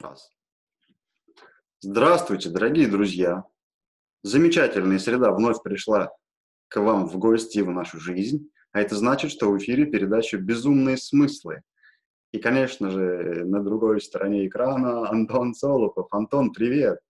Раз. Здравствуйте, дорогие друзья! Замечательная среда вновь пришла к вам в гости в нашу жизнь, а это значит, что в эфире передача «Безумные смыслы». И, конечно же, на другой стороне экрана Антон Солопов. Антон, привет!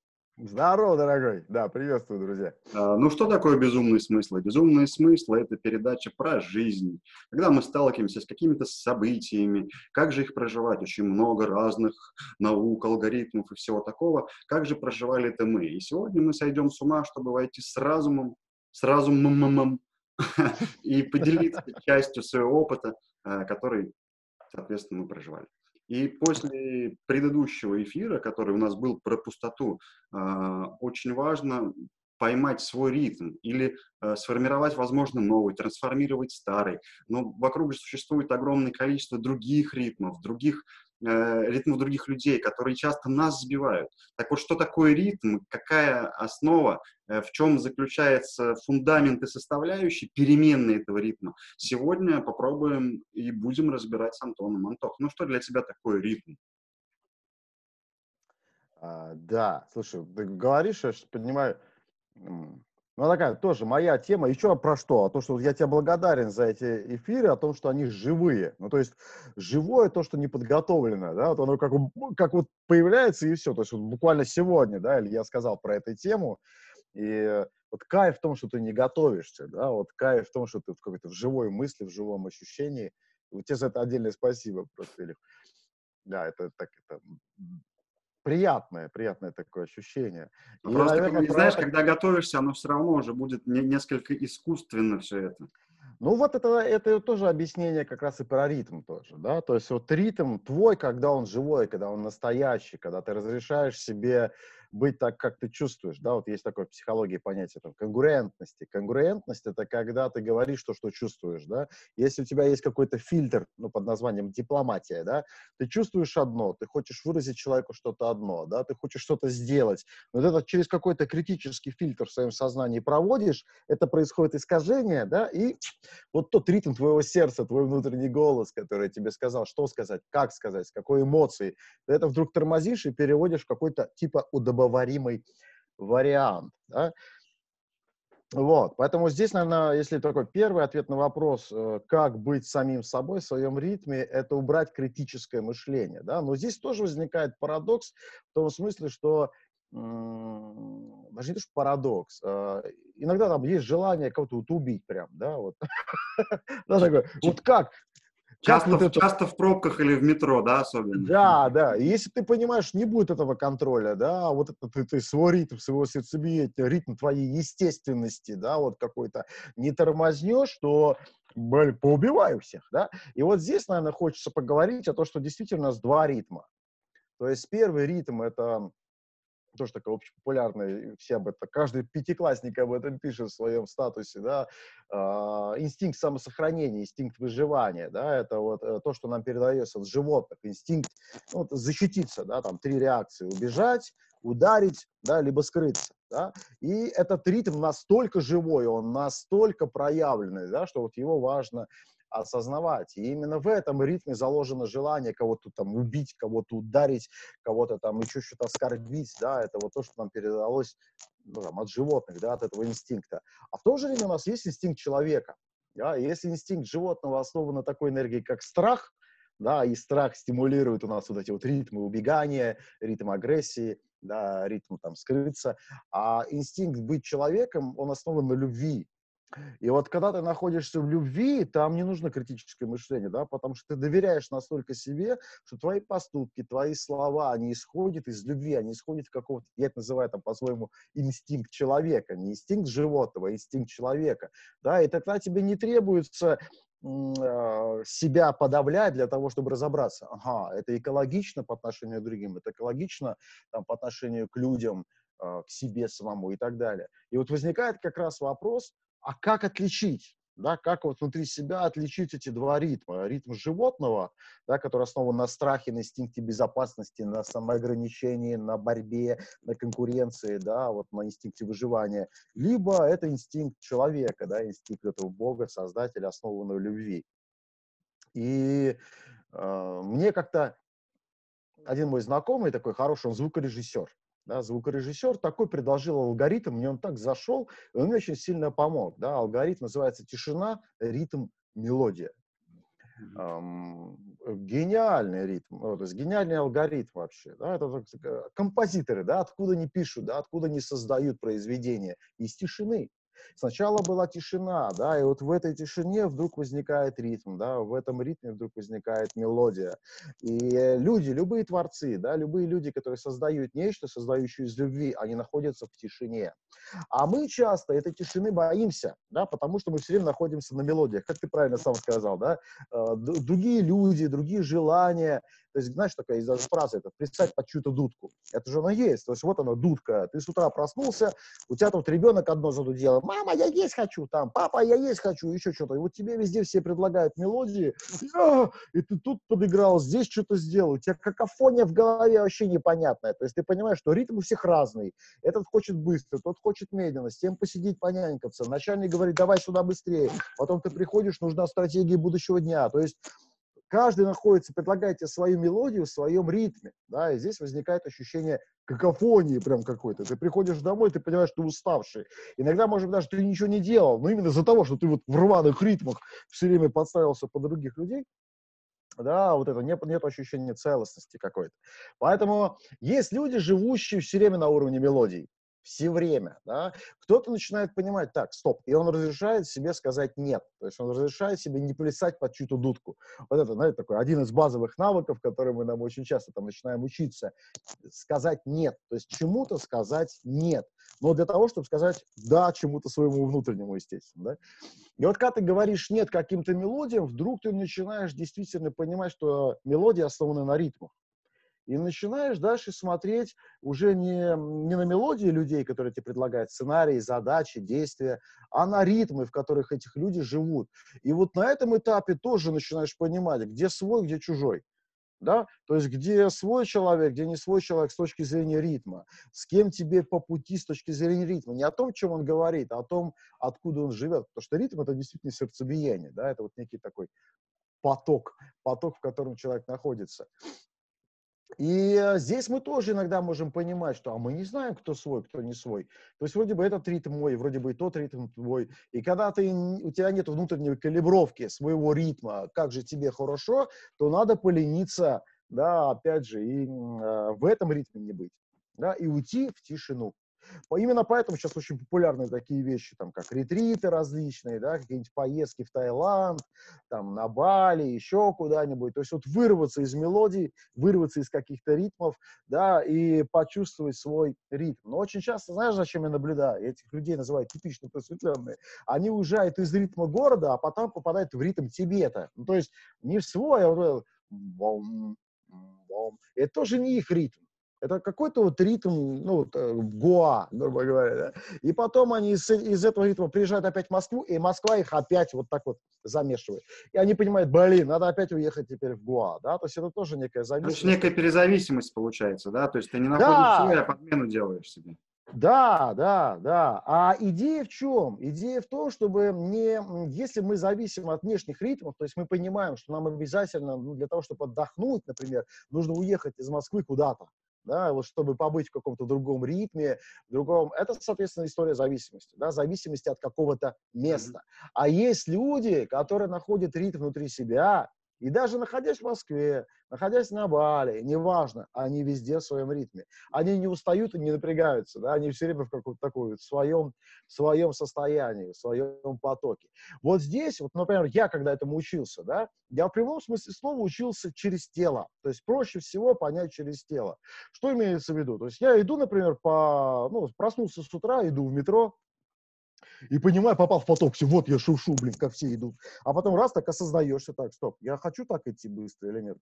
Здорово, дорогой. Да, приветствую, друзья. А, ну, что такое безумные смыслы? Безумные смыслы – это передача про жизнь. Когда мы сталкиваемся с какими-то событиями, как же их проживать? Очень много разных наук, алгоритмов и всего такого. Как же проживали это мы? И сегодня мы сойдем с ума, чтобы войти с разумом, с разумом и поделиться частью своего опыта, а, который, соответственно, мы проживали. И после предыдущего эфира, который у нас был про пустоту, а, очень важно поймать свой ритм или э, сформировать, возможно, новый, трансформировать старый. Но вокруг же существует огромное количество других ритмов, других ритмов других людей, которые часто нас сбивают. Так вот, что такое ритм, какая основа, э, в чем заключается фундамент и составляющие, переменные этого ритма, сегодня попробуем и будем разбирать с Антоном. Антох, ну что для тебя такое ритм? А, да, слушай, ты говоришь, я понимаю, ну, такая тоже моя тема. Еще про что? А то, что я тебе благодарен за эти эфиры, о том, что они живые. Ну, то есть живое то, что не подготовлено, да, вот оно как, как вот появляется и все. То есть вот буквально сегодня, да, или я сказал про эту тему, и вот кайф в том, что ты не готовишься, да, вот кайф в том, что ты в какой-то в живой мысли, в живом ощущении. Вот тебе за это отдельное спасибо просто, Илья. Да, это так, это приятное, приятное такое ощущение. И, Просто, наверное, как, знаешь, это... когда готовишься, оно все равно уже будет не, несколько искусственно все это. Ну вот это, это тоже объяснение как раз и про ритм тоже, да, то есть вот ритм твой, когда он живой, когда он настоящий, когда ты разрешаешь себе быть так, как ты чувствуешь, да, вот есть такое в психологии понятие там, конгруентности. Конгруентность — это когда ты говоришь то, что чувствуешь, да. Если у тебя есть какой-то фильтр, ну, под названием дипломатия, да, ты чувствуешь одно, ты хочешь выразить человеку что-то одно, да, ты хочешь что-то сделать, но вот это через какой-то критический фильтр в своем сознании проводишь, это происходит искажение, да, и вот тот ритм твоего сердца, твой внутренний голос, который тебе сказал, что сказать, как сказать, с какой эмоцией, ты это вдруг тормозишь и переводишь в какой-то типа удовлетворение удобоваримый вариант. Да? Вот, поэтому здесь, наверное, если такой первый ответ на вопрос, э, как быть самим собой в своем ритме, это убрать критическое мышление, да, но здесь тоже возникает парадокс в том смысле, что даже не то, что парадокс, а иногда там есть желание кого-то вот убить прям, да, вот. Вот как? Часто, вот это... часто в пробках или в метро, да, особенно? Да, да. И если ты понимаешь, не будет этого контроля, да, вот это ты, ты свой ритм, своего сердцебиения, ритм твоей естественности, да, вот какой-то не тормознешь, то блин, поубиваю всех, да. И вот здесь, наверное, хочется поговорить о том, что действительно у нас два ритма. То есть первый ритм — это тоже такая общепопулярная, все об этом, каждый пятиклассник об этом пишет в своем статусе, да, э, инстинкт самосохранения, инстинкт выживания, да, это вот э, то, что нам передается от животных, инстинкт ну, вот, защититься, да, там три реакции, убежать, ударить, да, либо скрыться, да, и этот ритм настолько живой, он настолько проявленный, да, что вот его важно осознавать. И именно в этом ритме заложено желание кого-то там убить, кого-то ударить, кого-то там еще что-то оскорбить, да, это вот то, что нам передалось ну, там, от животных, да, от этого инстинкта. А в то же время у нас есть инстинкт человека, да, и если инстинкт животного основан на такой энергии, как страх, да, и страх стимулирует у нас вот эти вот ритмы убегания, ритм агрессии, да, ритм там скрыться, а инстинкт быть человеком, он основан на любви, и вот когда ты находишься в любви, там не нужно критическое мышление, да, потому что ты доверяешь настолько себе, что твои поступки, твои слова, они исходят из любви, они исходят из какого-то, я это называю там по-своему инстинкт человека, не инстинкт животного, а инстинкт человека, да, и тогда тебе не требуется а, себя подавлять для того, чтобы разобраться. Ага, это экологично по отношению к другим, это экологично там, по отношению к людям, а, к себе самому и так далее. И вот возникает как раз вопрос, а как отличить? Да, как вот внутри себя отличить эти два ритма? Ритм животного, да, который основан на страхе, на инстинкте безопасности, на самоограничении, на борьбе, на конкуренции, да, вот на инстинкте выживания. Либо это инстинкт человека, да, инстинкт этого Бога, Создателя, основанного любви. И э, мне как-то один мой знакомый такой хороший, он звукорежиссер, да, звукорежиссер такой предложил алгоритм, мне он так зашел, и он мне очень сильно помог, да, алгоритм называется тишина, ритм, мелодия. Эм, гениальный ритм, ну, то есть гениальный алгоритм вообще, да, это композиторы, да, откуда они пишут, да, откуда они создают произведения, из тишины, Сначала была тишина, да, и вот в этой тишине вдруг возникает ритм, да, в этом ритме вдруг возникает мелодия. И люди, любые творцы, да, любые люди, которые создают нечто, создающее из любви, они находятся в тишине. А мы часто этой тишины боимся, да, потому что мы все время находимся на мелодиях, как ты правильно сам сказал, да, э, другие люди, другие желания, то есть, знаешь, такая даже фраза, это «представь под чью-то дудку». Это же она есть. То есть, вот она, дудка. Ты с утра проснулся, у тебя тут ребенок одно задудел. «Мама, я есть хочу!» Там «Папа, я есть хочу!» Еще что-то. И вот тебе везде все предлагают мелодии. И ты тут подыграл, здесь что-то сделал. У тебя какофония в голове вообще непонятная. То есть, ты понимаешь, что ритм у всех разный. Этот хочет быстро, тот хочет медленно. С тем посидеть, понянькаться. Начальник говорит «давай сюда быстрее». Потом ты приходишь, нужна стратегия будущего дня. То есть, каждый находится, предлагает тебе свою мелодию в своем ритме, да, и здесь возникает ощущение какофонии прям какой-то. Ты приходишь домой, ты понимаешь, что ты уставший. Иногда, может быть, даже ты ничего не делал, но именно из-за того, что ты вот в рваных ритмах все время подставился под других людей, да, вот это нет, нет ощущения целостности какой-то. Поэтому есть люди, живущие все время на уровне мелодий все время, да, кто-то начинает понимать, так, стоп, и он разрешает себе сказать нет, то есть он разрешает себе не плясать под чью-то дудку. Вот это, знаете, такой один из базовых навыков, которые мы нам очень часто там начинаем учиться, сказать нет, то есть чему-то сказать нет, но для того, чтобы сказать да чему-то своему внутреннему, естественно, да. И вот когда ты говоришь нет каким-то мелодиям, вдруг ты начинаешь действительно понимать, что мелодии основаны на ритмах. И начинаешь дальше смотреть уже не, не на мелодии людей, которые тебе предлагают сценарии, задачи, действия, а на ритмы, в которых этих люди живут. И вот на этом этапе тоже начинаешь понимать, где свой, где чужой. Да? То есть где свой человек, где не свой человек с точки зрения ритма, с кем тебе по пути с точки зрения ритма. Не о том, чем он говорит, а о том, откуда он живет. Потому что ритм — это действительно сердцебиение, да? это вот некий такой поток, поток, в котором человек находится. И э, здесь мы тоже иногда можем понимать, что а мы не знаем, кто свой, кто не свой. То есть вроде бы этот ритм мой, вроде бы и тот ритм твой. И когда ты, у тебя нет внутренней калибровки своего ритма, как же тебе хорошо, то надо полениться, да, опять же, и э, в этом ритме не быть, да, и уйти в тишину. Именно поэтому сейчас очень популярны такие вещи, там, как ретриты различные, да, какие-нибудь поездки в Таиланд, там, на Бали, еще куда-нибудь. То есть вот вырваться из мелодий, вырваться из каких-то ритмов, да, и почувствовать свой ритм. Но очень часто, знаешь, зачем я наблюдаю? Этих людей называют типично просветленные. Они уезжают из ритма города, а потом попадают в ритм Тибета. Ну, то есть не в свой, а вот это тоже не их ритм. Это какой-то вот ритм, ну, вот, э, Гоа, грубо говоря, да? И потом они из, из этого ритма приезжают опять в Москву, и Москва их опять вот так вот замешивает. И они понимают, блин, надо опять уехать теперь в Гоа, да? То есть это тоже некая зависимость. То есть некая перезависимость получается, да? То есть ты не находишь да. свой, а подмену делаешь себе. Да, да, да. А идея в чем? Идея в том, чтобы не, если мы зависим от внешних ритмов, то есть мы понимаем, что нам обязательно ну, для того, чтобы отдохнуть, например, нужно уехать из Москвы куда-то, да, вот чтобы побыть в каком-то другом ритме, в другом, это, соответственно, история зависимости, да, зависимости от какого-то места. Mm-hmm. А есть люди, которые находят ритм внутри себя, и даже находясь в Москве, находясь на Бали, неважно, они везде в своем ритме. Они не устают и не напрягаются, да, они все время в каком-то таком в своем, в своем состоянии, в своем потоке. Вот здесь, вот, например, я когда этому учился, да, я в прямом смысле слова учился через тело. То есть проще всего понять через тело. Что имеется в виду? То есть я иду, например, по, ну, проснулся с утра, иду в метро, и понимаю, попал в поток, все, вот я шушу, блин, как все идут. А потом раз так осознаешься, так, стоп, я хочу так идти быстро или нет?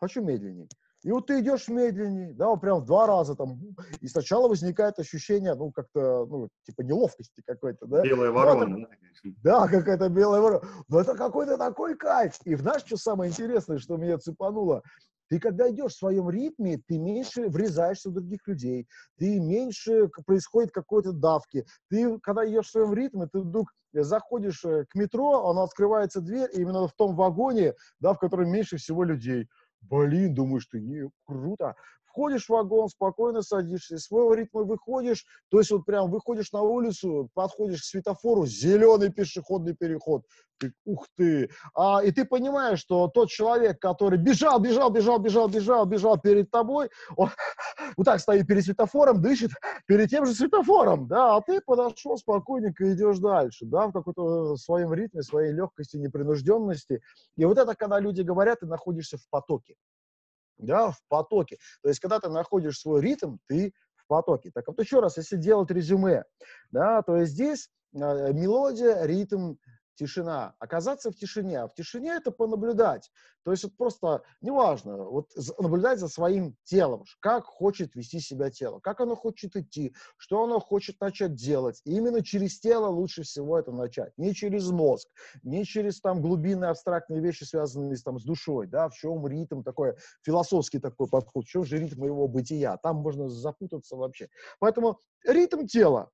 Хочу медленнее. И вот ты идешь медленнее, да, вот прям в два раза там, и сначала возникает ощущение, ну, как-то, ну, типа неловкости какой-то, да. Белая ворона. это, да, какая-то белая ворона. Но это какой-то такой кайф. И знаешь, что самое интересное, что меня цепануло? Ты, когда идешь в своем ритме, ты меньше врезаешься в других людей, ты меньше происходит какой-то давки. Ты, когда идешь в своем ритме, ты вдруг заходишь э, к метро, она открывается дверь, и именно в том вагоне, да, в котором меньше всего людей. блин, думаешь ты, не, круто. Входишь в вагон, спокойно садишься, из своего ритма выходишь, то есть вот прям выходишь на улицу, подходишь к светофору, зеленый пешеходный переход, ты, ух ты, а, и ты понимаешь, что тот человек, который бежал, бежал, бежал, бежал, бежал, бежал перед тобой, он вот так стоит перед светофором, дышит перед тем же светофором, да, а ты подошел спокойненько идешь дальше, да, в какой-то своем ритме, своей легкости, непринужденности. И вот это, когда люди говорят, ты находишься в потоке да, в потоке. То есть, когда ты находишь свой ритм, ты в потоке. Так вот еще раз, если делать резюме, да, то есть здесь э, мелодия, ритм, тишина. Оказаться в тишине. А в тишине это понаблюдать. То есть вот просто, неважно, вот наблюдать за своим телом, как хочет вести себя тело, как оно хочет идти, что оно хочет начать делать. И именно через тело лучше всего это начать. Не через мозг, не через там глубинные абстрактные вещи, связанные там, с душой, да, в чем ритм такой, философский такой подход, в чем же ритм моего бытия. Там можно запутаться вообще. Поэтому ритм тела,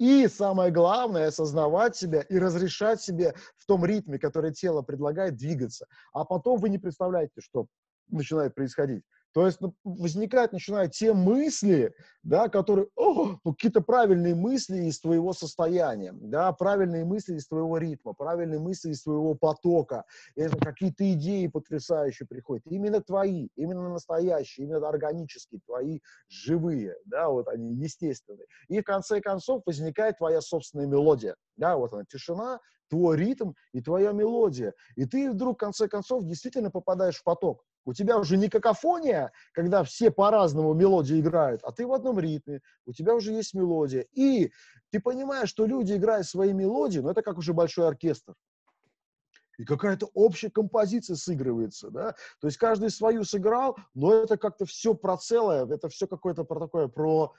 и самое главное, осознавать себя и разрешать себе в том ритме, который тело предлагает, двигаться. А потом вы не представляете, что начинает происходить. То есть ну, возникают, начинают те мысли, да, которые, о, ну, какие-то правильные мысли из твоего состояния, да, правильные мысли из твоего ритма, правильные мысли из твоего потока. Это какие-то идеи потрясающие приходят. Именно твои, именно настоящие, именно органические, твои живые, да, вот они естественные. И в конце концов возникает твоя собственная мелодия, да, вот она, тишина, твой ритм и твоя мелодия. И ты вдруг, в конце концов, действительно попадаешь в поток. У тебя уже не какофония, когда все по-разному мелодии играют, а ты в одном ритме, у тебя уже есть мелодия. И ты понимаешь, что люди играют свои мелодии, но это как уже большой оркестр. И какая-то общая композиция сыгрывается, да, то есть каждый свою сыграл, но это как-то все про целое, это все какое-то про такое, про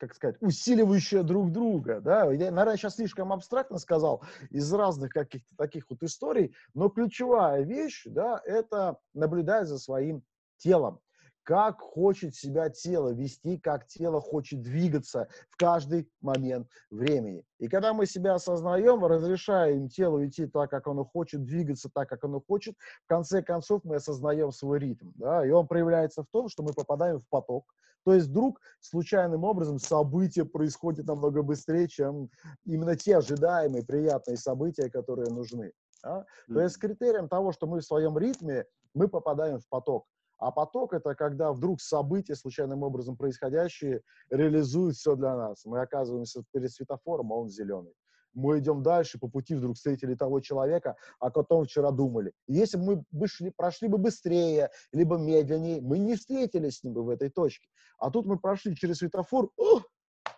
как сказать, усиливающие друг друга, да, я, наверное, сейчас слишком абстрактно сказал из разных каких-то таких вот историй, но ключевая вещь, да, это наблюдать за своим телом, как хочет себя тело вести, как тело хочет двигаться в каждый момент времени. И когда мы себя осознаем, разрешаем телу идти так, как оно хочет, двигаться так, как оно хочет, в конце концов мы осознаем свой ритм. Да? И он проявляется в том, что мы попадаем в поток, то есть вдруг случайным образом события происходят намного быстрее, чем именно те ожидаемые приятные события, которые нужны. Да? Mm-hmm. То есть критерием того, что мы в своем ритме, мы попадаем в поток. А поток — это когда вдруг события, случайным образом происходящие, реализуют все для нас. Мы оказываемся перед светофором, а он зеленый мы идем дальше, по пути вдруг встретили того человека, о котором вчера думали. Если бы мы бы шли, прошли бы быстрее, либо медленнее, мы не встретились с ним бы в этой точке. А тут мы прошли через светофор, о,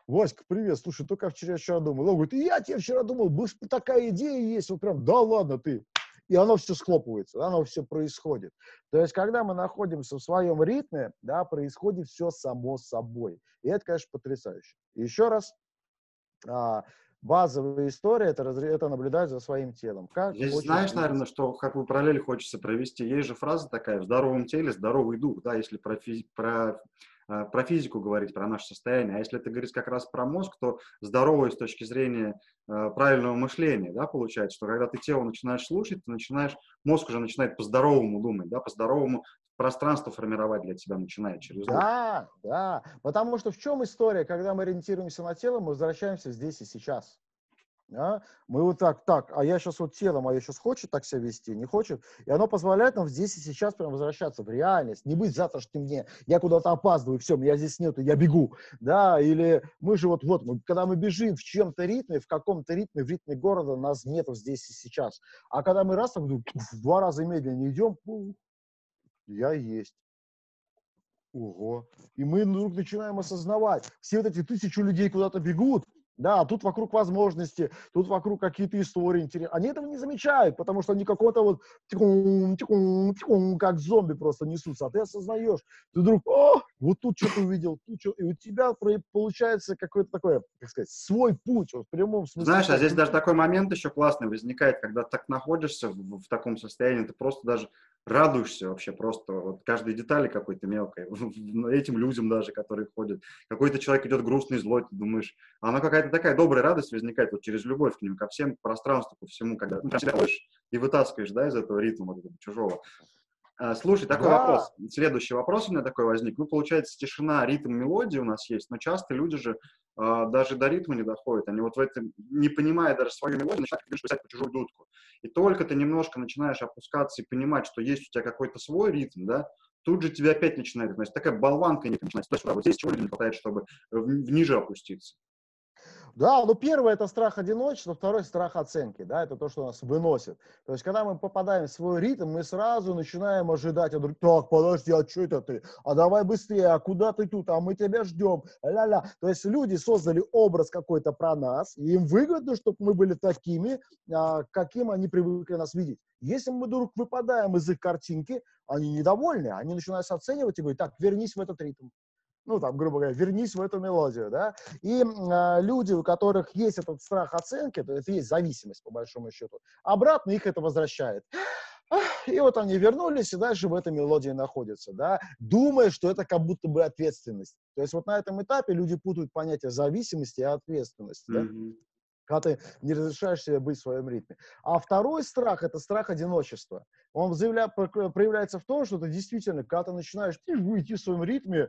Васька, привет, слушай, только вчера вчера думал. Он говорит, я тебе вчера думал, такая идея есть, вот прям, да ладно ты. И оно все схлопывается, оно все происходит. То есть, когда мы находимся в своем ритме, да, происходит все само собой. И это, конечно, потрясающе. И еще раз, а, базовая история это, это наблюдать за своим телом. Как Здесь знаешь, наверное, что какую параллель хочется провести. Есть же фраза такая: в здоровом теле здоровый дух, да, если про, физи- про а, про физику говорить, про наше состояние. А если это говорить как раз про мозг, то здоровый с точки зрения э, правильного мышления, да, получается, что когда ты тело начинаешь слушать, ты начинаешь, мозг уже начинает по-здоровому думать, да, по-здоровому пространство формировать для тебя начинает через Да, да. Потому что в чем история, когда мы ориентируемся на тело, мы возвращаемся здесь и сейчас. Да? Мы вот так, так, а я сейчас вот тело мое сейчас хочет так себя вести, не хочет, и оно позволяет нам здесь и сейчас прям возвращаться в реальность, не быть завтрашним дне, я куда-то опаздываю, все, меня здесь нету, я бегу, да, или мы же вот, вот, мы, когда мы бежим в чем-то ритме, в каком-то ритме, в ритме города, нас нету здесь и сейчас, а когда мы раз так в два раза медленнее идем, я есть. Ого. И мы вдруг начинаем осознавать, все вот эти тысячи людей куда-то бегут, да, тут вокруг возможности, тут вокруг какие-то истории интересные. Они этого не замечают, потому что они какого-то вот тикун, тикун, тикун, как зомби просто несутся. А ты осознаешь, ты вдруг, о, вот тут что-то увидел, тут что и у тебя получается какой-то такой, как сказать, свой путь, вот в прямом смысле. Знаешь, а здесь даже такой момент еще классный возникает, когда так находишься в, в таком состоянии, ты просто даже радуешься вообще просто вот каждой детали какой-то мелкой, этим людям даже, которые ходят. Какой-то человек идет грустный, злой, ты думаешь, она какая-то такая добрая радость возникает вот через любовь к ним, ко всем, к пространству, ко всему, когда ну, себя и вытаскиваешь, да, из этого ритма вот этого чужого. А, слушай, такой да. вопрос. Следующий вопрос у меня такой возник. Ну, получается, тишина, ритм, мелодия у нас есть, но часто люди же э, даже до ритма не доходят. Они вот в этом, не понимая даже свою мелодию, начинают писать по чужую дудку. И только ты немножко начинаешь опускаться и понимать, что есть у тебя какой-то свой ритм, да, тут же тебя опять начинает, значит, такая болванка не начинается. То есть, вот здесь чего не хватает, чтобы в, в ниже опуститься. Да, ну первое это страх одиночества, второй страх оценки, да, это то, что нас выносит. То есть, когда мы попадаем в свой ритм, мы сразу начинаем ожидать, а так, подожди, а что это ты? А давай быстрее, а куда ты тут? А мы тебя ждем, ля-ля. То есть, люди создали образ какой-то про нас, и им выгодно, чтобы мы были такими, а, каким они привыкли нас видеть. Если мы вдруг выпадаем из их картинки, они недовольны, они начинают оценивать и говорят, так, вернись в этот ритм ну, там, грубо говоря, вернись в эту мелодию, да, и э, люди, у которых есть этот страх оценки, то это есть зависимость, по большому счету, обратно их это возвращает. И вот они вернулись и дальше в этой мелодии находятся, да, думая, что это как будто бы ответственность. То есть вот на этом этапе люди путают понятие зависимости и ответственности, mm-hmm. да? когда ты не разрешаешь себе быть в своем ритме. А второй страх – это страх одиночества. Он заявля... проявляется в том, что ты действительно, когда ты начинаешь идти в своем ритме,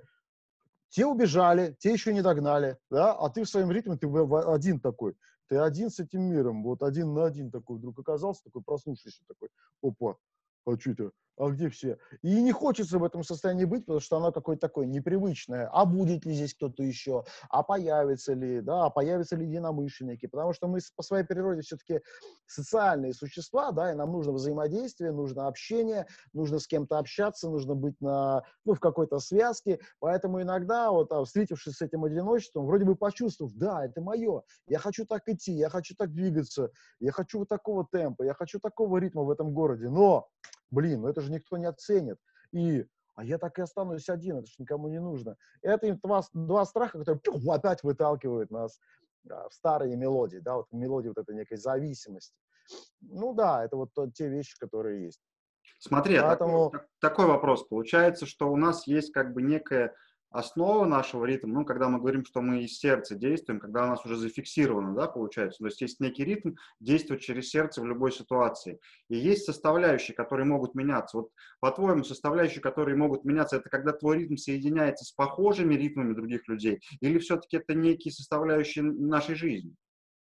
те убежали, те еще не догнали, да, а ты в своем ритме, ты один такой, ты один с этим миром, вот один на один такой вдруг оказался, такой проснувшийся такой, опа, а что это? А где все? И не хочется в этом состоянии быть, потому что оно какое-то такое непривычное. А будет ли здесь кто-то еще? А появится ли? Да, а появятся ли единомышленники? Потому что мы по своей природе все-таки социальные существа, да, и нам нужно взаимодействие, нужно общение, нужно с кем-то общаться, нужно быть на, ну, в какой-то связке. Поэтому иногда, вот, а, встретившись с этим одиночеством, вроде бы почувствовав, да, это мое, я хочу так идти, я хочу так двигаться, я хочу вот такого темпа, я хочу такого ритма в этом городе, но блин, ну это же никто не оценит. И а я так и останусь один, это же никому не нужно. Это два, два страха, которые пух, опять выталкивают нас да, в старые мелодии, да, вот мелодии вот этой некой зависимости. Ну да, это вот то, те вещи, которые есть. Смотри, а Поэтому... такой, такой вопрос. Получается, что у нас есть как бы некая основа нашего ритма, ну, когда мы говорим, что мы из сердца действуем, когда у нас уже зафиксировано, да, получается, то есть есть некий ритм действовать через сердце в любой ситуации. И есть составляющие, которые могут меняться. Вот, по-твоему, составляющие, которые могут меняться, это когда твой ритм соединяется с похожими ритмами других людей, или все-таки это некие составляющие нашей жизни?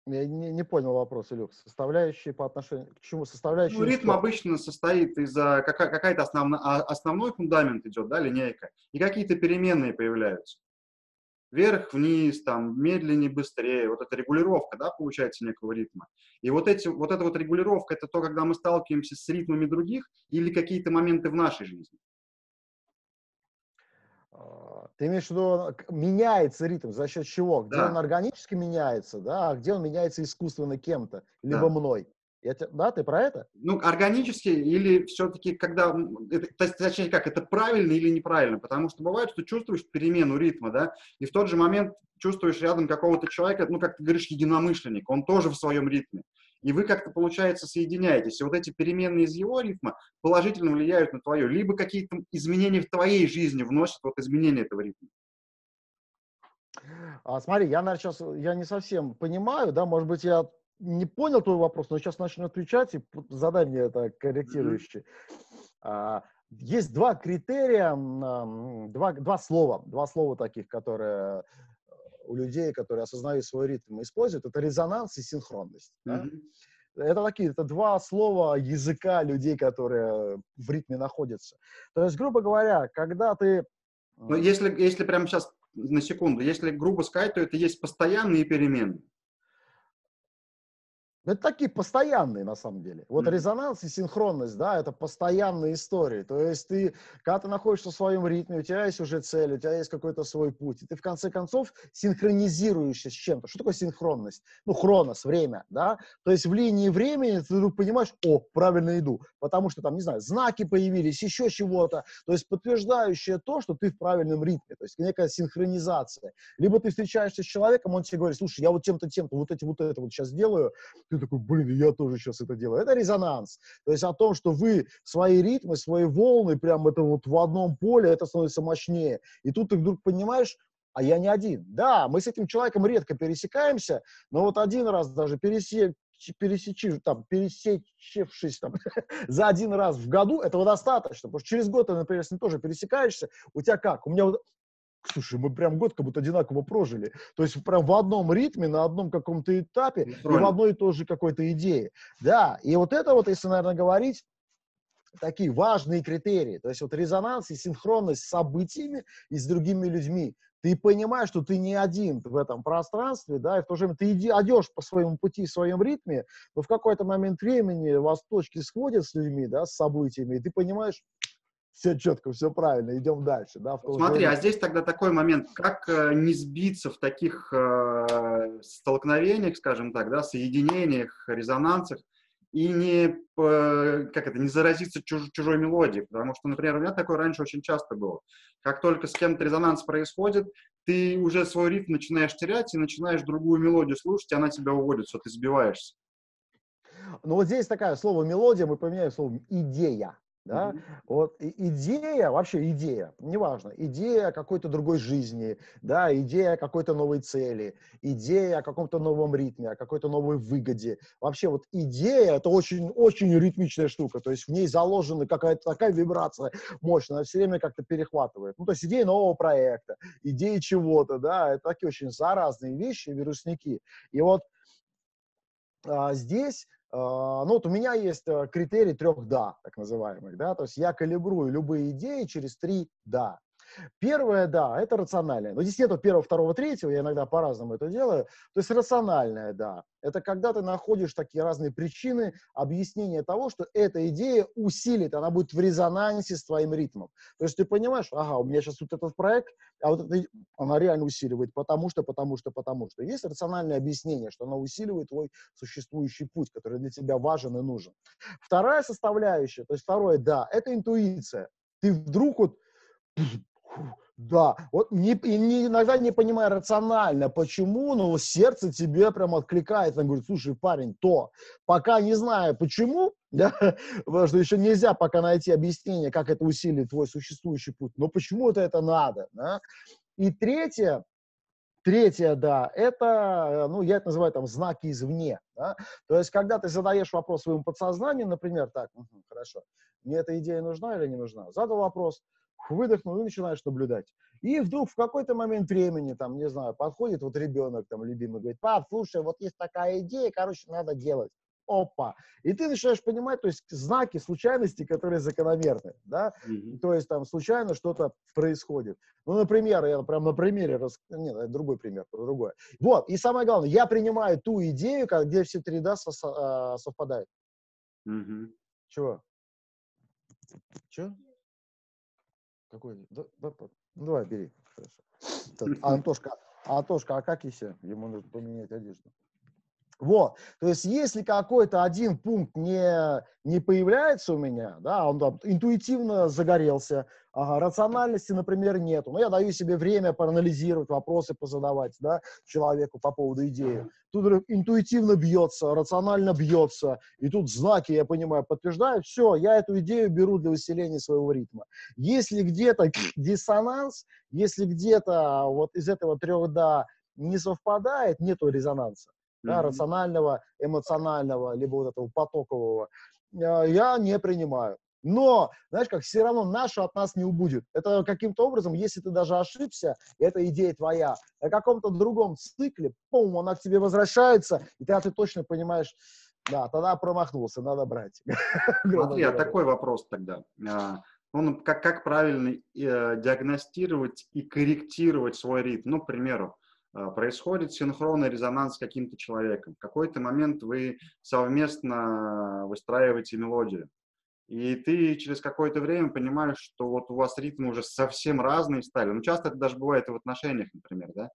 Я не, не понял вопрос, Илюх. Составляющие по отношению к чему? Составляющие. Ну, ритм обычно состоит из за какая, какая-то основна, а, основной фундамент идет, да, линейка, и какие-то переменные появляются. Вверх, вниз, там, медленнее, быстрее. Вот эта регулировка, да, получается, некого ритма. И вот, эти, вот эта вот регулировка, это то, когда мы сталкиваемся с ритмами других или какие-то моменты в нашей жизни. А, ты имеешь в виду, меняется ритм, за счет чего? Где да. он органически меняется, да, а где он меняется искусственно кем-то, либо да. мной. Я te, да, ты про это? Ну, органически или все-таки, когда, это, точнее как, это правильно или неправильно, потому что бывает, что чувствуешь перемену ритма, да, и в тот же момент чувствуешь рядом какого-то человека, ну, как ты говоришь, единомышленник, он тоже в своем ритме и вы как-то, получается, соединяетесь. И вот эти переменные из его ритма положительно влияют на твое. Либо какие-то изменения в твоей жизни вносят вот изменения этого ритма. А, смотри, я, наверное, сейчас я не совсем понимаю, да, может быть, я не понял твой вопрос, но сейчас начну отвечать и задай мне это корректирующее. Mm-hmm. А, есть два критерия, два, два слова, два слова таких, которые у людей, которые осознают свой ритм и используют, это резонанс и синхронность. Mm-hmm. Это такие, это два слова языка людей, которые в ритме находятся. То есть, грубо говоря, когда ты... Но если, если прямо сейчас на секунду, если грубо сказать, то это есть постоянные перемены. Ну, это такие постоянные, на самом деле. Вот mm-hmm. резонанс и синхронность, да, это постоянные истории. То есть ты, когда ты находишься в своем ритме, у тебя есть уже цель, у тебя есть какой-то свой путь, и ты в конце концов синхронизируешься с чем-то. Что такое синхронность? Ну, хронос, время, да. То есть в линии времени ты вдруг понимаешь, о, правильно иду, потому что там, не знаю, знаки появились, еще чего-то. То есть подтверждающее то, что ты в правильном ритме. То есть некая синхронизация. Либо ты встречаешься с человеком, он тебе говорит, слушай, я вот тем-то, тем-то, вот эти, вот это вот сейчас делаю, ты такой, блин, я тоже сейчас это делаю. Это резонанс. То есть о том, что вы свои ритмы, свои волны, прям это вот в одном поле, это становится мощнее. И тут ты вдруг понимаешь, а я не один. Да, мы с этим человеком редко пересекаемся, но вот один раз даже пересек, пересечи, там, пересечившись там, за один раз в году, этого достаточно, потому что через год ты, например, с ним тоже пересекаешься, у тебя как? У меня вот Слушай, мы прям год как будто одинаково прожили. То есть прям в одном ритме, на одном каком-то этапе и в одной и той же какой-то идее. Да, и вот это вот, если, наверное, говорить, такие важные критерии. То есть вот резонанс и синхронность с событиями и с другими людьми. Ты понимаешь, что ты не один в этом пространстве, да, и в то же время ты иди, идешь по своему пути, в своем ритме, но в какой-то момент времени вас точки сходят с людьми, да, с событиями, и ты понимаешь, все четко, все правильно, идем дальше. Да, Смотри, время. а здесь тогда такой момент, как э, не сбиться в таких э, столкновениях, скажем так, да, соединениях, резонансах, и не, э, как это, не заразиться чуж, чужой мелодией, потому что, например, у меня такое раньше очень часто было. Как только с кем-то резонанс происходит, ты уже свой ритм начинаешь терять и начинаешь другую мелодию слушать, и она тебя уводит, что ты сбиваешься. Ну вот здесь такое слово мелодия, мы поменяем словом идея. Да? Mm-hmm. Вот идея, вообще идея, неважно, идея какой-то другой жизни, да, идея какой-то новой цели, идея о каком-то новом ритме, о какой-то новой выгоде. Вообще вот идея – это очень-очень ритмичная штука, то есть в ней заложена какая-то такая вибрация мощная, она все время как-то перехватывает. Ну, то есть идея нового проекта, идея чего-то, да, это такие очень заразные вещи, вирусники. И вот а, здесь ну, вот у меня есть э, критерий трех «да», так называемых, да, то есть я калибрую любые идеи через три «да». Первое, да, это рациональное. Но здесь нету первого, второго, третьего, я иногда по-разному это делаю. То есть рациональное, да. Это когда ты находишь такие разные причины, объяснения того, что эта идея усилит, она будет в резонансе с твоим ритмом. То есть ты понимаешь, ага, у меня сейчас вот этот проект, а вот это, она реально усиливает, потому что, потому что, потому что. Есть рациональное объяснение, что она усиливает твой существующий путь, который для тебя важен и нужен. Вторая составляющая, то есть второе, да, это интуиция. Ты вдруг вот да, вот не, не, иногда не понимаю рационально, почему, но сердце тебе прям откликает, он говорит, слушай, парень, то, пока не знаю почему, да, потому что еще нельзя пока найти объяснение, как это усилит твой существующий путь, но почему-то это надо, да. И третье, Третье, да, это, ну, я это называю там знаки извне, да? то есть, когда ты задаешь вопрос своему подсознанию, например, так, угу, хорошо, мне эта идея нужна или не нужна, задал вопрос, выдохнул и начинаешь наблюдать. И вдруг в какой-то момент времени, там, не знаю, подходит вот ребенок, там, любимый, говорит, пап, слушай, вот есть такая идея, короче, надо делать. Опа! И ты начинаешь понимать, то есть знаки случайности, которые закономерны, да? Mm-hmm. То есть там случайно что-то происходит. Ну, например, я прям на примере, рас... нет, это другой пример, другое. Вот, и самое главное, я принимаю ту идею, где все три да со- совпадают. Mm-hmm. Чего? Чего? Какой? Да, да, ну, давай, бери. Хорошо. Антошка, Антошка, а как еще? Ему нужно поменять одежду. Вот, то есть если какой-то один пункт не, не появляется у меня, да, он там интуитивно загорелся, ага, рациональности, например, нету, но я даю себе время проанализировать, вопросы позадавать, да, человеку по поводу идеи. Тут интуитивно бьется, рационально бьется, и тут знаки, я понимаю, подтверждают, все, я эту идею беру для усиления своего ритма. Если где-то диссонанс, если где-то вот из этого трех «да» не совпадает, нету резонанса, да, рационального, эмоционального, либо вот этого потокового, а, я не принимаю. Но, знаешь, как все равно наше от нас не убудет. Это каким-то образом, если ты даже ошибся, эта идея твоя, на каком-то другом цикле, пум, она к тебе возвращается, и тогда ты точно понимаешь, да, тогда промахнулся, надо брать. Смотри, а такой вопрос тогда. А, он, как, как правильно э, диагностировать и корректировать свой ритм? Ну, к примеру, происходит синхронный резонанс с каким-то человеком. В какой-то момент вы совместно выстраиваете мелодию. И ты через какое-то время понимаешь, что вот у вас ритмы уже совсем разные стали. Ну, часто это даже бывает и в отношениях, например, да?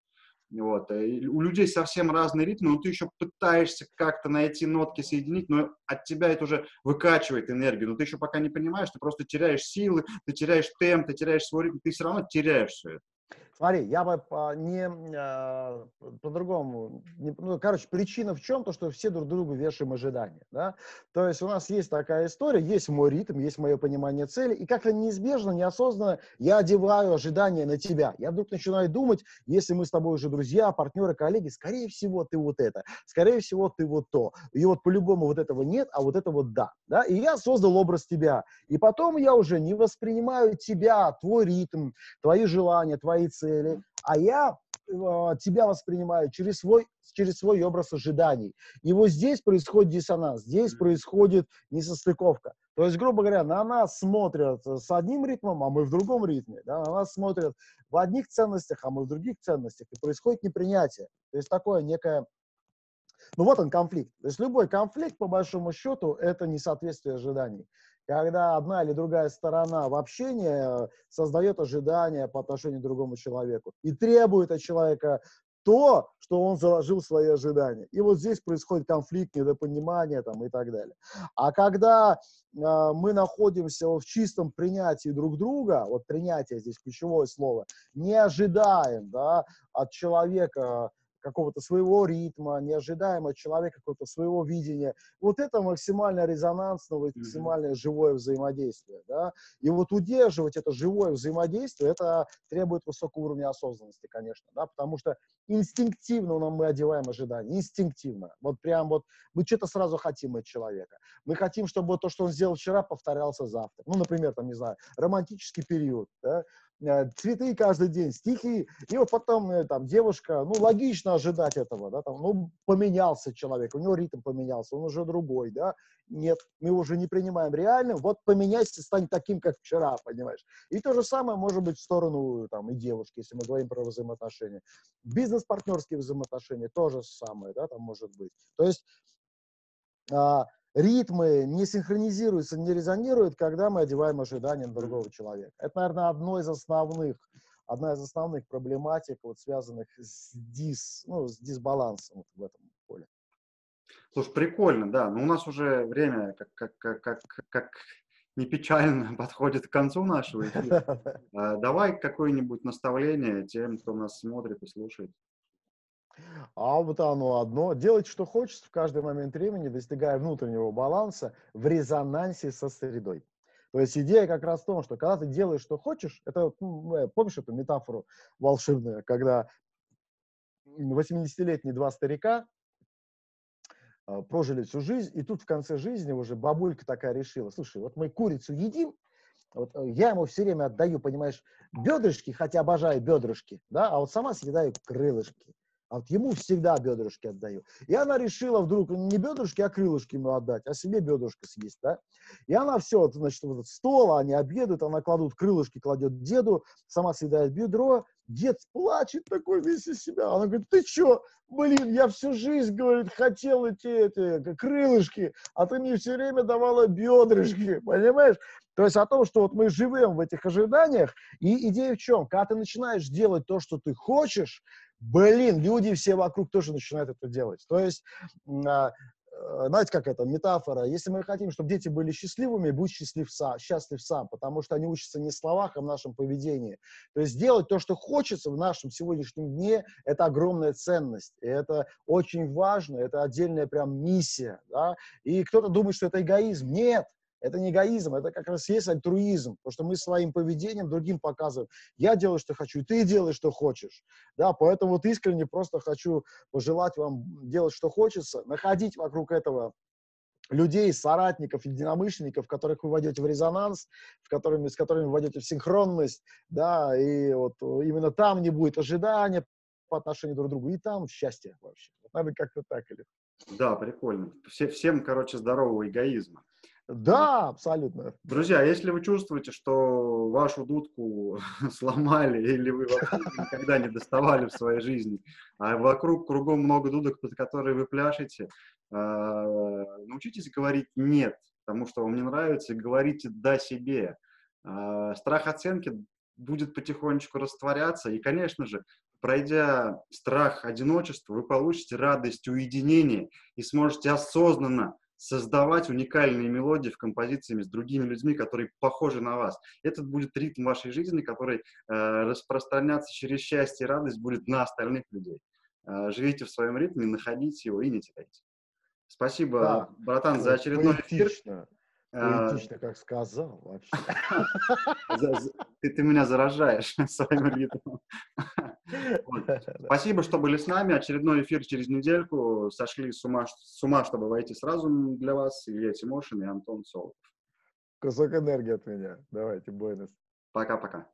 Вот. И у людей совсем разные ритмы, но ты еще пытаешься как-то найти нотки, соединить, но от тебя это уже выкачивает энергию. Но ты еще пока не понимаешь, ты просто теряешь силы, ты теряешь темп, ты теряешь свой ритм, ты все равно теряешь все это. Смотри, я бы не э, по-другому, ну, короче, причина в чем? То, что все друг другу вешаем ожидания, да? То есть у нас есть такая история, есть мой ритм, есть мое понимание цели, и как-то неизбежно, неосознанно я одеваю ожидания на тебя. Я вдруг начинаю думать, если мы с тобой уже друзья, партнеры, коллеги, скорее всего, ты вот это, скорее всего, ты вот то. И вот по-любому вот этого нет, а вот это вот да, да? И я создал образ тебя. И потом я уже не воспринимаю тебя, твой ритм, твои желания, твои цели, цели, а я э, тебя воспринимаю через свой, через свой образ ожиданий. И вот здесь происходит диссонанс, здесь происходит несостыковка. То есть, грубо говоря, на нас смотрят с одним ритмом, а мы в другом ритме. Да? На нас смотрят в одних ценностях, а мы в других ценностях. И происходит непринятие. То есть такое некое... Ну вот он конфликт. То есть любой конфликт, по большому счету, это несоответствие ожиданий когда одна или другая сторона в общении создает ожидания по отношению к другому человеку и требует от человека то, что он заложил в свои ожидания. И вот здесь происходит конфликт, недопонимание там, и так далее. А когда э, мы находимся в чистом принятии друг друга, вот принятие здесь ключевое слово, не ожидаем да, от человека какого-то своего ритма, не ожидаем от человека какого-то своего видения. Вот это максимально резонансное, максимально живое взаимодействие. Да? И вот удерживать это живое взаимодействие, это требует высокого уровня осознанности, конечно, да? потому что инстинктивно нам мы одеваем ожидания, инстинктивно. Вот прям вот мы что-то сразу хотим от человека. Мы хотим, чтобы то, что он сделал вчера, повторялся завтра. Ну, например, там, не знаю, романтический период, да? Э, цветы каждый день, стихи, и вот потом э, там девушка, ну, логично ожидать этого, да, там, ну, поменялся человек, у него ритм поменялся, он уже другой, да, нет, мы уже не принимаем реально, вот поменяйся, стань таким, как вчера, понимаешь. И то же самое может быть в сторону, там, и девушки, если мы говорим про взаимоотношения. Бизнес-партнерские взаимоотношения тоже самое, да, там может быть. То есть, а, ритмы не синхронизируются, не резонируют, когда мы одеваем ожидания на другого человека. Это, наверное, одно из основных, одна из основных проблематик, вот, связанных с, дис, ну, с дисбалансом вот в этом поле. Слушай, прикольно, да. Но у нас уже время, как, как, как, как, как не печально, подходит к концу нашего эфира. А, давай какое-нибудь наставление тем, кто нас смотрит и слушает. А вот оно одно. Делать, что хочется в каждый момент времени, достигая внутреннего баланса в резонансе со средой. То есть идея как раз в том, что когда ты делаешь, что хочешь, это, ну, э, помнишь эту метафору волшебную, когда 80-летние два старика а, прожили всю жизнь, и тут в конце жизни уже бабулька такая решила, слушай, вот мы курицу едим, вот э, я ему все время отдаю, понимаешь, бедрышки, хотя обожаю бедрышки, да, а вот сама съедаю крылышки. А вот ему всегда бедрышки отдаю. И она решила вдруг не бедрышки, а крылышки ему отдать, а себе бедрышко съесть, да? И она все, значит, вот этот стол, они обедают, она кладут крылышки, кладет деду, сама съедает бедро, дед плачет такой весь из себя. Она говорит, ты что, блин, я всю жизнь, говорит, хотел эти, эти крылышки, а ты мне все время давала бедрышки, понимаешь? То есть о том, что вот мы живем в этих ожиданиях, и идея в чем? Когда ты начинаешь делать то, что ты хочешь, блин, люди все вокруг тоже начинают это делать. То есть, а, э, знаете, как это, метафора, если мы хотим, чтобы дети были счастливыми, будь счастлив сам, счастлив сам, потому что они учатся не словах, а в нашем поведении. То есть делать то, что хочется в нашем сегодняшнем дне, это огромная ценность, и это очень важно, это отдельная прям миссия, да? и кто-то думает, что это эгоизм. Нет, это не эгоизм, это как раз есть альтруизм, потому что мы своим поведением другим показываем. Я делаю, что хочу, и ты делаешь, что хочешь. Да, поэтому вот искренне просто хочу пожелать вам делать, что хочется, находить вокруг этого людей, соратников, единомышленников, которых вы войдете в резонанс, в которыми, с которыми вы войдете в синхронность, да, и вот именно там не будет ожидания по отношению друг к другу, и там счастье вообще. Надо как-то так или. Да, прикольно. Все, всем, короче, здорового эгоизма. Да, абсолютно. Друзья, если вы чувствуете, что вашу дудку сломали или вы никогда не доставали в своей жизни, а вокруг кругом много дудок, под которые вы пляшете, а, научитесь говорить «нет», потому что вам не нравится, и говорите «да» себе. А, страх оценки будет потихонечку растворяться, и, конечно же, пройдя страх одиночества, вы получите радость уединения и сможете осознанно создавать уникальные мелодии в композициями с другими людьми, которые похожи на вас. Этот будет ритм вашей жизни, который э, распространяться через счастье и радость будет на остальных людей. Э, живите в своем ритме, находите его и не теряйте. Спасибо, да. братан, за очередной Поэтично. эфир. Поэтично, как сказал вообще. Ты, ты меня заражаешь своим ритмом. Спасибо, что были с нами. Очередной эфир через недельку. Сошли с ума, с ума чтобы войти сразу для вас. Илья Тимошин и Антон Солов. Кусок энергии от меня. Давайте, бойнес. Пока-пока.